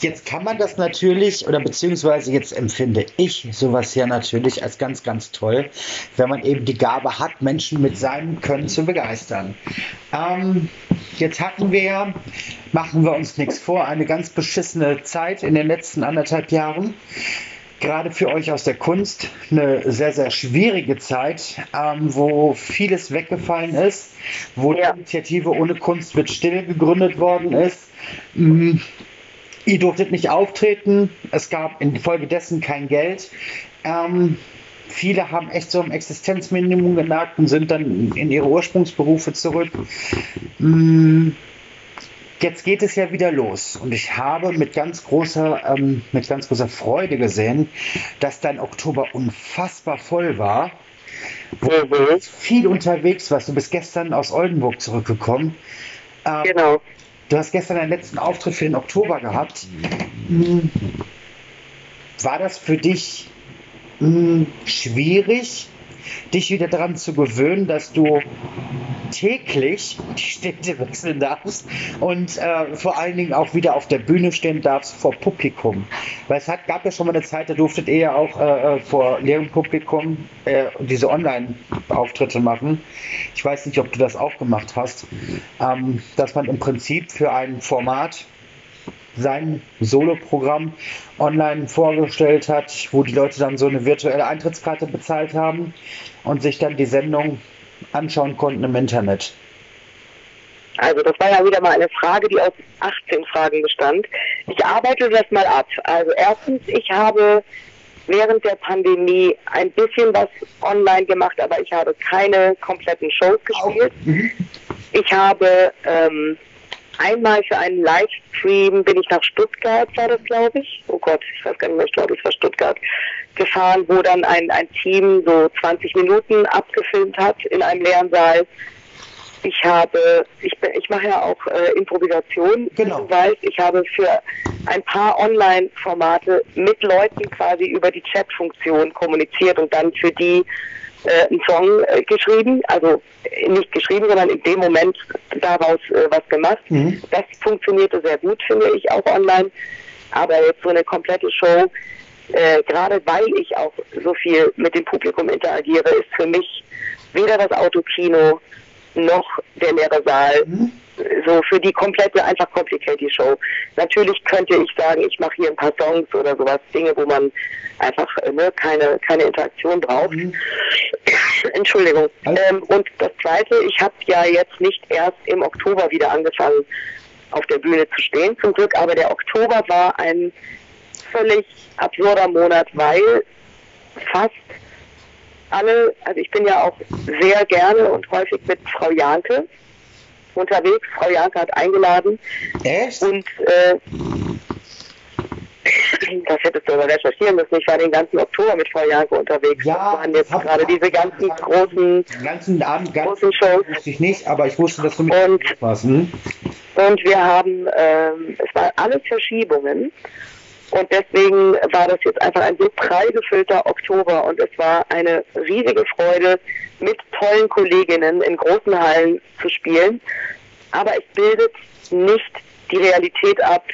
Jetzt kann man das natürlich, oder beziehungsweise jetzt empfinde ich sowas ja natürlich als ganz, ganz toll, wenn man eben die Gabe hat, Menschen mit seinem Können zu begeistern. Ähm, jetzt hatten wir, machen wir uns nichts vor, eine ganz beschissene Zeit in den letzten anderthalb Jahren. Gerade für euch aus der Kunst eine sehr, sehr schwierige Zeit, ähm, wo vieles weggefallen ist, wo ja. die Initiative ohne Kunst wird still gegründet worden ist. Ihr durftet nicht auftreten, es gab infolgedessen kein Geld. Ähm, viele haben echt so ein Existenzminimum genagt und sind dann in ihre Ursprungsberufe zurück. Mm, jetzt geht es ja wieder los und ich habe mit ganz großer, ähm, mit ganz großer Freude gesehen, dass dein Oktober unfassbar voll war. Wo mhm. viel unterwegs warst. Du bist gestern aus Oldenburg zurückgekommen. Ähm, genau. Du hast gestern deinen letzten Auftritt für den Oktober gehabt. Hm. War das für dich hm, schwierig dich wieder daran zu gewöhnen, dass du täglich die Städte wechseln darfst und äh, vor allen Dingen auch wieder auf der Bühne stehen darfst vor Publikum. Weil es hat, gab ja schon mal eine Zeit, da durftet ihr ja auch äh, äh vor leerem Publikum äh, diese Online-Auftritte machen. Ich weiß nicht, ob du das auch gemacht hast, ähm, dass man im Prinzip für ein Format sein Solo-Programm online vorgestellt hat, wo die Leute dann so eine virtuelle Eintrittskarte bezahlt haben und sich dann die Sendung anschauen konnten im Internet. Also das war ja wieder mal eine Frage, die aus 18 Fragen bestand. Ich arbeite das mal ab. Also erstens, ich habe während der Pandemie ein bisschen was online gemacht, aber ich habe keine kompletten Shows gespielt. Mhm. Ich habe ähm, einmal für einen Livestream bin ich nach Stuttgart, war das glaube ich. Oh Gott, ich weiß gar nicht mehr, ich glaube, es war Stuttgart gefahren, wo dann ein, ein Team so 20 Minuten abgefilmt hat in einem leeren Saal. Ich habe, ich, ich mache ja auch äh, Improvisation genau. Wald. Ich habe für ein paar Online-Formate mit Leuten quasi über die Chat-Funktion kommuniziert und dann für die äh, einen Song äh, geschrieben, also nicht geschrieben, sondern in dem Moment daraus äh, was gemacht. Mhm. Das funktionierte sehr gut, finde ich, auch online. Aber jetzt so eine komplette Show, äh, gerade weil ich auch so viel mit dem Publikum interagiere, ist für mich weder das Autokino noch der leere Saal. Mhm so für die komplette, einfach Complicated Show. Natürlich könnte ich sagen, ich mache hier ein paar Songs oder sowas, Dinge, wo man einfach ne, keine, keine Interaktion braucht. Mhm. Entschuldigung. Ähm, und das Zweite, ich habe ja jetzt nicht erst im Oktober wieder angefangen, auf der Bühne zu stehen, zum Glück, aber der Oktober war ein völlig absurder Monat, weil fast alle, also ich bin ja auch sehr gerne und häufig mit Frau Janke unterwegs. Frau Janke hat eingeladen. Echt? Und äh, das hättest du aber recherchieren müssen. Ich war den ganzen Oktober mit Frau Janke unterwegs. Ja, das waren jetzt gerade diese ganzen großen, den ganzen Abend, großen Shows. Wusste ich nicht, aber ich wusste, dass du mit und, warst. Hm? Und wir haben, ähm, es waren alles Verschiebungen. Und deswegen war das jetzt einfach ein so prallgefüllter Oktober und es war eine riesige Freude, mit tollen Kolleginnen in großen Hallen zu spielen. Aber es bildet nicht die Realität ab,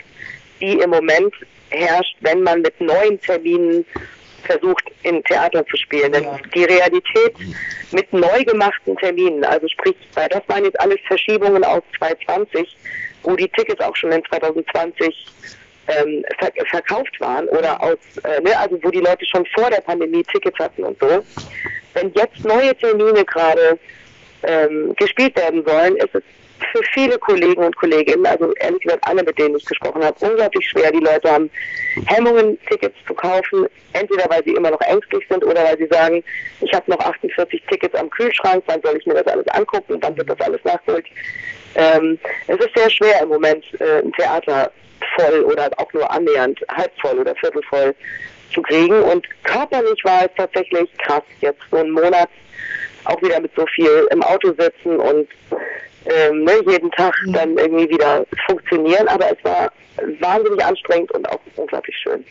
die im Moment herrscht, wenn man mit neuen Terminen versucht, in Theater zu spielen. Denn ja. die Realität mit neu gemachten Terminen, also sprich, das waren jetzt alles Verschiebungen aus 2020, wo die Tickets auch schon in 2020 ähm, ver verkauft waren oder aus, äh, ne, also wo die Leute schon vor der Pandemie Tickets hatten und so. Wenn jetzt neue Termine gerade ähm, gespielt werden sollen, ist es für viele Kollegen und Kolleginnen, also ehrlich gesagt alle, mit denen ich gesprochen habe, unglaublich schwer. Die Leute haben Hemmungen, Tickets zu kaufen, entweder weil sie immer noch ängstlich sind oder weil sie sagen, ich habe noch 48 Tickets am Kühlschrank, wann soll ich mir das alles angucken, wann wird das alles nachgeholt. Ähm, es ist sehr schwer im Moment, äh, ein Theater voll oder auch nur annähernd halb voll oder viertel voll zu kriegen. Und körperlich war es tatsächlich krass, jetzt so einen Monat auch wieder mit so viel im Auto sitzen und ähm, ne, jeden Tag mhm. dann irgendwie wieder funktionieren. Aber es war wahnsinnig anstrengend und auch unglaublich schön.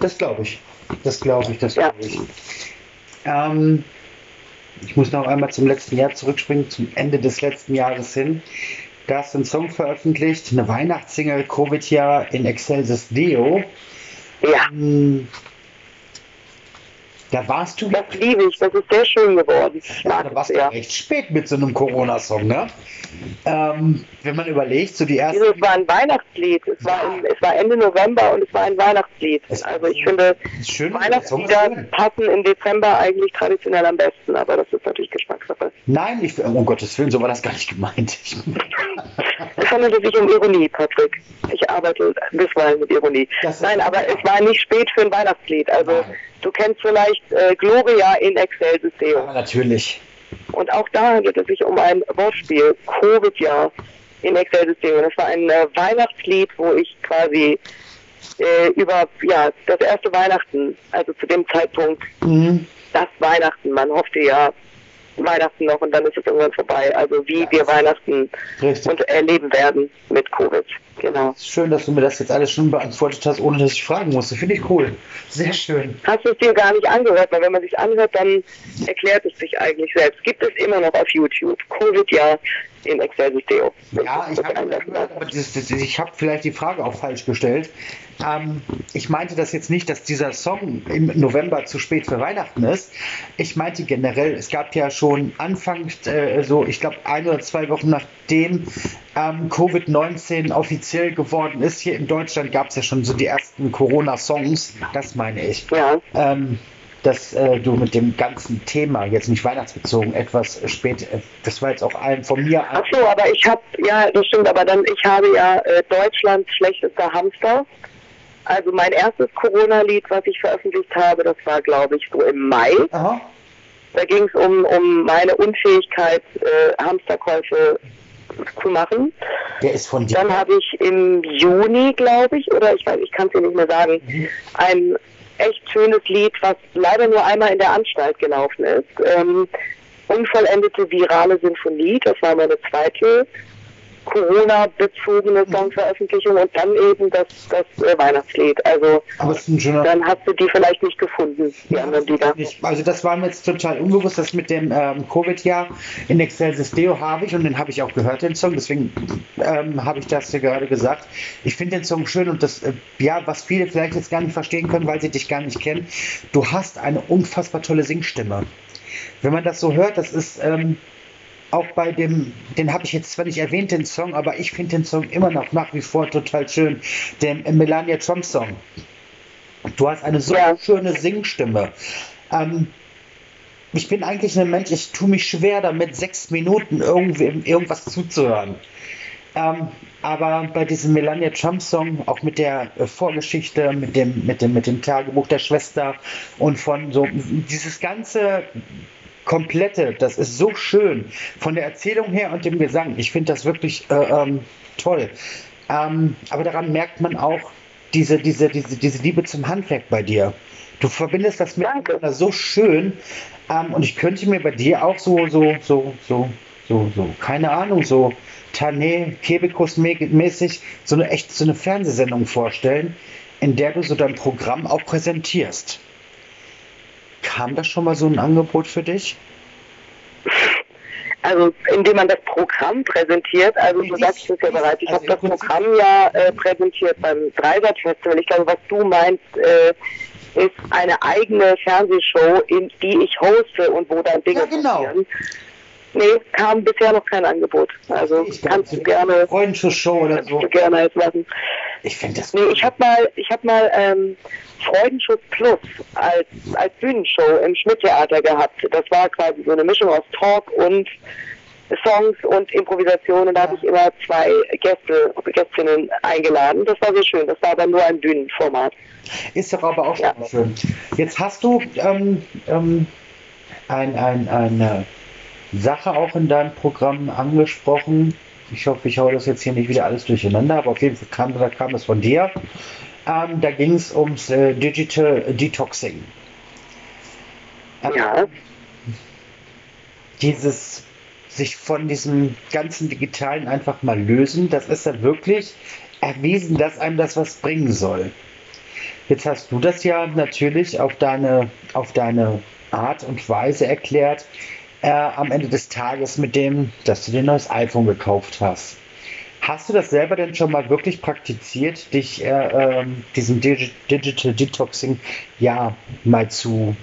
Das glaube ich. Das glaube ich, das glaube ja. ich. Ähm, ich muss noch einmal zum letzten Jahr zurückspringen, zum Ende des letzten Jahres hin. Da hast du einen Song veröffentlicht, eine Weihnachtssingle, Covid-Jahr in Excelsis Deo. Ja. Ähm, da warst du. Das liebe ich, das ist sehr schön geworden. Ja, da warst du ja. echt spät mit so einem Corona-Song, ne? Ähm, wenn man überlegt, so die ersten. Es war ein Weihnachtslied. Es war, im, es war Ende November und es war ein Weihnachtslied. Es also ich finde, schön, Weihnachtslieder passen im Dezember eigentlich traditionell am besten, aber das ist natürlich Geschmackssache. Nein, ich, um Gottes Willen, so war das gar nicht gemeint. es handelt sich um Ironie, Patrick. Ich arbeite bisweilen mit Ironie. Nein, aber es war nicht spät für ein Weihnachtslied. Also Nein. Du kennst vielleicht äh, Gloria in Excelsis Deo. Ja, natürlich. Und auch da handelt es sich um ein Wortspiel, Covid-Jahr in Excel-System. Das war ein äh, Weihnachtslied, wo ich quasi äh, über ja, das erste Weihnachten, also zu dem Zeitpunkt, mhm. das Weihnachten, man hoffte ja Weihnachten noch und dann ist es irgendwann vorbei. Also wie wir Weihnachten und erleben werden mit Covid. Genau. Schön, dass du mir das jetzt alles schon beantwortet hast, ohne dass ich fragen musste. Finde ich cool. Sehr schön. Hast du es dir gar nicht angehört, weil wenn man sich anhört, dann erklärt es sich eigentlich selbst. Gibt es immer noch auf YouTube. Covid ja in Excel Deo. Ja, ich habe habe vielleicht die Frage auch falsch gestellt. Ähm, ich meinte das jetzt nicht, dass dieser Song im November zu spät für Weihnachten ist. Ich meinte generell, es gab ja schon Anfang, äh, so ich glaube ein oder zwei Wochen nachdem ähm, Covid-19 offiziell geworden ist, hier in Deutschland gab es ja schon so die ersten Corona-Songs. Das meine ich. Ja. Ähm, dass äh, du mit dem ganzen Thema, jetzt nicht weihnachtsbezogen, etwas spät, äh, das war jetzt auch ein von mir. Ach so, aber ich habe, ja, das stimmt, aber dann, ich habe ja äh, Deutschlands schlechtester Hamster. Also mein erstes Corona-Lied, was ich veröffentlicht habe, das war, glaube ich, so im Mai. Aha. Da ging es um, um meine Unfähigkeit, äh, Hamsterkäufe zu machen. Der ist von dir. Dann habe ich im Juni, glaube ich, oder ich weiß, ich kann es dir nicht mehr sagen, mhm. ein echt schönes Lied, was leider nur einmal in der Anstalt gelaufen ist. Ähm, unvollendete virale Sinfonie, das war meine zweite Corona-bezogene Songveröffentlichung und dann eben das, das äh, Weihnachtslied. Also dann hast du die vielleicht nicht gefunden, die ja, anderen Lieder. Also das war mir jetzt total unbewusst, das mit dem ähm, Covid-Jahr in Excelsis Deo habe ich und den habe ich auch gehört, den Song, deswegen ähm, habe ich das dir gerade gesagt. Ich finde den Song schön und das, äh, ja, was viele vielleicht jetzt gar nicht verstehen können, weil sie dich gar nicht kennen, du hast eine unfassbar tolle Singstimme. Wenn man das so hört, das ist... Ähm, auch bei dem, den habe ich jetzt zwar nicht erwähnt, den Song, aber ich finde den Song immer noch nach wie vor total schön. Den Melania Trump Song. Du hast eine so ja. schöne Singstimme. Ähm, ich bin eigentlich ein Mensch, ich tue mich schwer damit, sechs Minuten irgendwie irgendwas zuzuhören. Ähm, aber bei diesem Melania Trump Song, auch mit der äh, Vorgeschichte, mit dem, mit, dem, mit dem Tagebuch der Schwester und von so, dieses ganze komplette, das ist so schön von der Erzählung her und dem Gesang. Ich finde das wirklich äh, ähm, toll. Ähm, aber daran merkt man auch diese, diese, diese, diese Liebe zum Handwerk bei dir. Du verbindest das miteinander so schön ähm, und ich könnte mir bei dir auch so, so, so, so, so, so, keine Ahnung, so Tané, Kebekus mäßig so eine echt so eine Fernsehsendung vorstellen, in der du so dein Programm auch präsentierst. Kam das schon mal so ein Angebot für dich? Also indem man das Programm präsentiert, also du sagst es ja bereits, ich also habe das Programm ja äh, präsentiert beim Dreisat-Festival. Ich glaube, was du meinst, äh, ist eine eigene Fernsehshow, in die ich hoste und wo dann Dinge ja, genau. passieren. Nee, kam bisher noch kein Angebot. Also ich kannst du gerne. Freundschaftsshow oder so. Du gerne jetzt machen. Ich finde das. Nee, ich habe mal, ich habe mal ähm, Freudenschutz Plus als, als Bühnenshow im Schmidt-Theater gehabt. Das war quasi so eine Mischung aus Talk und Songs und Improvisation und da habe ich immer zwei Gäste, Gästinnen eingeladen. Das war sehr schön. Das war aber nur ein Bühnenformat. Ist doch aber auch ja. schön. Jetzt hast du ähm, ähm, ein, ein, eine Sache auch in deinem Programm angesprochen. Ich hoffe, ich haue das jetzt hier nicht wieder alles durcheinander, aber auf jeden Fall kam, da kam es von dir. Ähm, da ging es ums äh, Digital Detoxing. Ähm, ja. Dieses sich von diesem ganzen Digitalen einfach mal lösen, das ist ja wirklich erwiesen, dass einem das was bringen soll. Jetzt hast du das ja natürlich auf deine, auf deine Art und Weise erklärt, äh, am Ende des Tages mit dem, dass du dir ein neues iPhone gekauft hast. Hast du das selber denn schon mal wirklich praktiziert, dich äh, ähm, diesem Digi Digital Detoxing ja mal zu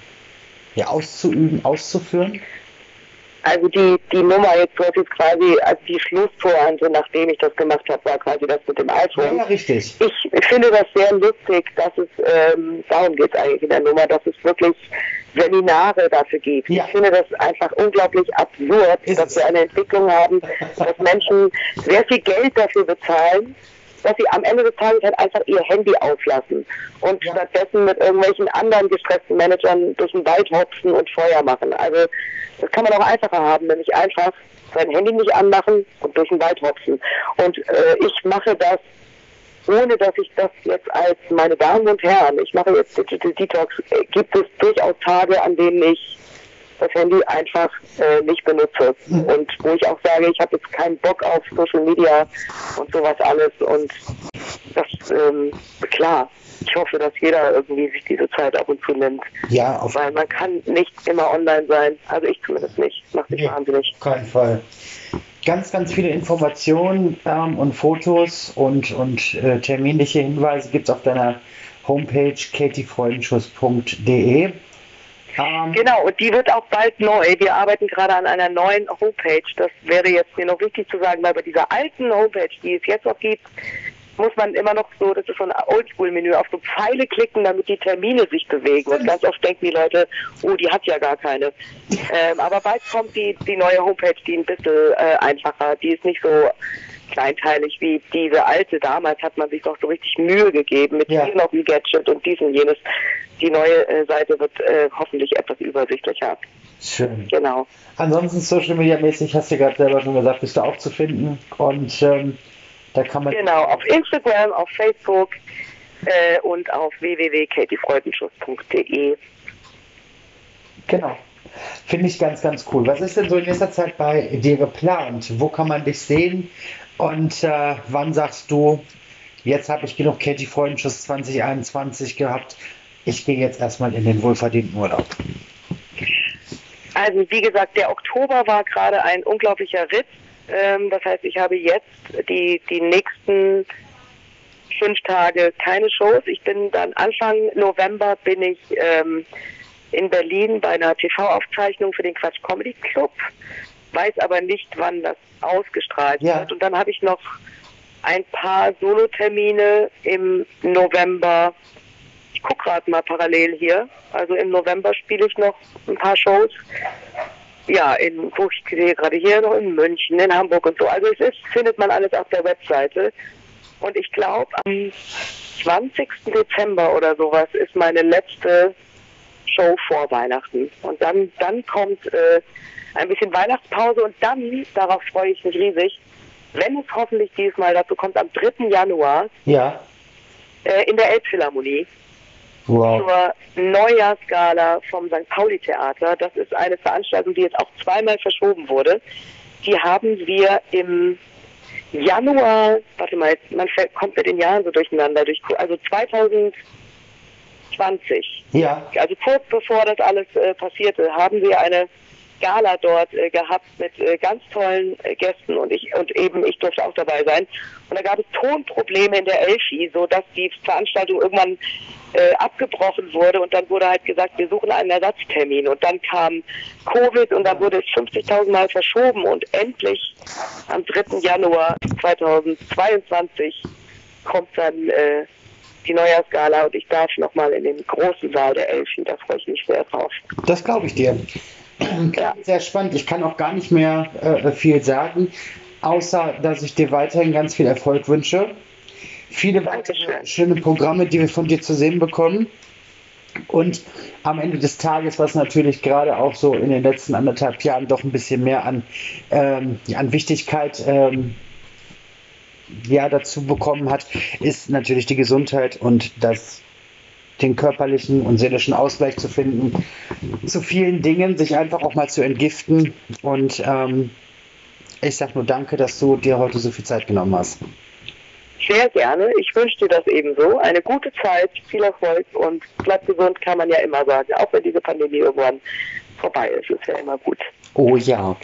ja, auszuüben, auszuführen? Also die, die Nummer jetzt, du jetzt quasi, also die Schlusspointe, nachdem ich das gemacht habe, war quasi das mit dem iPhone. Ja, richtig. Ich finde das sehr lustig, dass es, ähm, darum geht es eigentlich in der Nummer, dass es wirklich Seminare dafür gibt. Ja. Ich finde das einfach unglaublich absurd, Ist dass wir eine Entwicklung haben, dass Menschen sehr viel Geld dafür bezahlen, dass sie am Ende des Tages halt einfach ihr Handy auflassen und ja. stattdessen mit irgendwelchen anderen gestressten Managern durch den Wald hopsen und Feuer machen. Also das kann man auch einfacher haben, nämlich einfach sein Handy nicht anmachen und durch den Wald hopsen. Und äh, ich mache das ohne dass ich das jetzt als meine Damen und Herren, ich mache jetzt Digital Detox, gibt es durchaus Tage, an denen ich das Handy einfach äh, nicht benutze. Und wo ich auch sage, ich habe jetzt keinen Bock auf Social Media und sowas alles. Und das, ähm, klar, ich hoffe, dass jeder irgendwie sich diese Zeit ab und zu nimmt. Ja, auf Weil man kann nicht immer online sein. Also ich zumindest nicht. Macht mich nee, wahnsinnig. Auf keinen Fall. Ganz, ganz viele Informationen ähm, und Fotos und, und äh, terminliche Hinweise gibt es auf deiner Homepage katiefreudenschuss.de. Ähm, genau, und die wird auch bald neu. Wir arbeiten gerade an einer neuen Homepage. Das wäre jetzt mir noch wichtig zu sagen, weil bei dieser alten Homepage, die es jetzt noch gibt, muss man immer noch so, das ist so ein Oldschool-Menü, auf so Pfeile klicken, damit die Termine sich bewegen. Und ganz oft denken die Leute, oh, die hat ja gar keine. Ähm, aber bald kommt die, die neue Homepage, die ein bisschen äh, einfacher, die ist nicht so kleinteilig wie diese alte. Damals hat man sich doch so richtig Mühe gegeben mit ja. hier noch ein Gadget und dies und jenes. Die neue äh, Seite wird äh, hoffentlich etwas übersichtlicher. Schön. Genau. Ansonsten Social Media mäßig hast du gerade selber schon gesagt, bist du auch zu finden und ähm, da kann man. Genau, auf Instagram, auf Facebook äh, und auf www.katiefreudenschuss.de. Genau. Finde ich ganz, ganz cool. Was ist denn so in nächster Zeit bei dir geplant? Wo kann man dich sehen? Und äh, wann sagst du, jetzt habe ich genug Katie Freundenschuss 2021 gehabt, ich gehe jetzt erstmal in den wohlverdienten Urlaub? Also wie gesagt, der Oktober war gerade ein unglaublicher Ritt. Ähm, das heißt, ich habe jetzt die, die nächsten fünf Tage keine Shows. Ich bin dann Anfang November bin ich ähm, in Berlin bei einer TV-Aufzeichnung für den Quatsch Comedy Club weiß aber nicht, wann das ausgestrahlt ja. wird. Und dann habe ich noch ein paar Solotermine im November. Ich gucke gerade mal parallel hier. Also im November spiele ich noch ein paar Shows. Ja, in, wo ich sehe gerade hier noch in München, in Hamburg und so. Also es ist, findet man alles auf der Webseite. Und ich glaube, am 20. Dezember oder sowas ist meine letzte Show vor Weihnachten. Und dann, dann kommt äh, ein bisschen Weihnachtspause und dann, darauf freue ich mich riesig, wenn es hoffentlich diesmal dazu kommt, am 3. Januar ja. äh, in der Elbphilharmonie wow. zur Neujahrsgala vom St. Pauli Theater. Das ist eine Veranstaltung, die jetzt auch zweimal verschoben wurde. Die haben wir im Januar, warte mal, man kommt mit den Jahren so durcheinander, durch, also 2020. Ja. Also kurz bevor das alles äh, passierte, haben wir eine Gala dort äh, gehabt mit äh, ganz tollen äh, Gästen und ich und eben ich durfte auch dabei sein. Und da gab es Tonprobleme in der Elfi, so dass die Veranstaltung irgendwann äh, abgebrochen wurde und dann wurde halt gesagt, wir suchen einen Ersatztermin und dann kam Covid und dann wurde es 50.000 Mal verschoben und endlich am 3. Januar 2022 kommt dann äh, die Neujahrsgala und ich darf nochmal in den großen Saal der Elfi, da freue ich mich sehr drauf. Das glaube ich dir. Ja, sehr spannend. Ich kann auch gar nicht mehr äh, viel sagen, außer dass ich dir weiterhin ganz viel Erfolg wünsche. Viele weitere schöne Programme, die wir von dir zu sehen bekommen. Und am Ende des Tages, was natürlich gerade auch so in den letzten anderthalb Jahren doch ein bisschen mehr an, ähm, an Wichtigkeit ähm, ja, dazu bekommen hat, ist natürlich die Gesundheit und das den körperlichen und seelischen Ausgleich zu finden, zu vielen Dingen, sich einfach auch mal zu entgiften. Und ähm, ich sage nur danke, dass du dir heute so viel Zeit genommen hast. Sehr gerne. Ich wünsche dir das ebenso. Eine gute Zeit, viel Erfolg und bleib gesund, kann man ja immer sagen. Auch wenn diese Pandemie irgendwann vorbei ist, ist ja immer gut. Oh ja.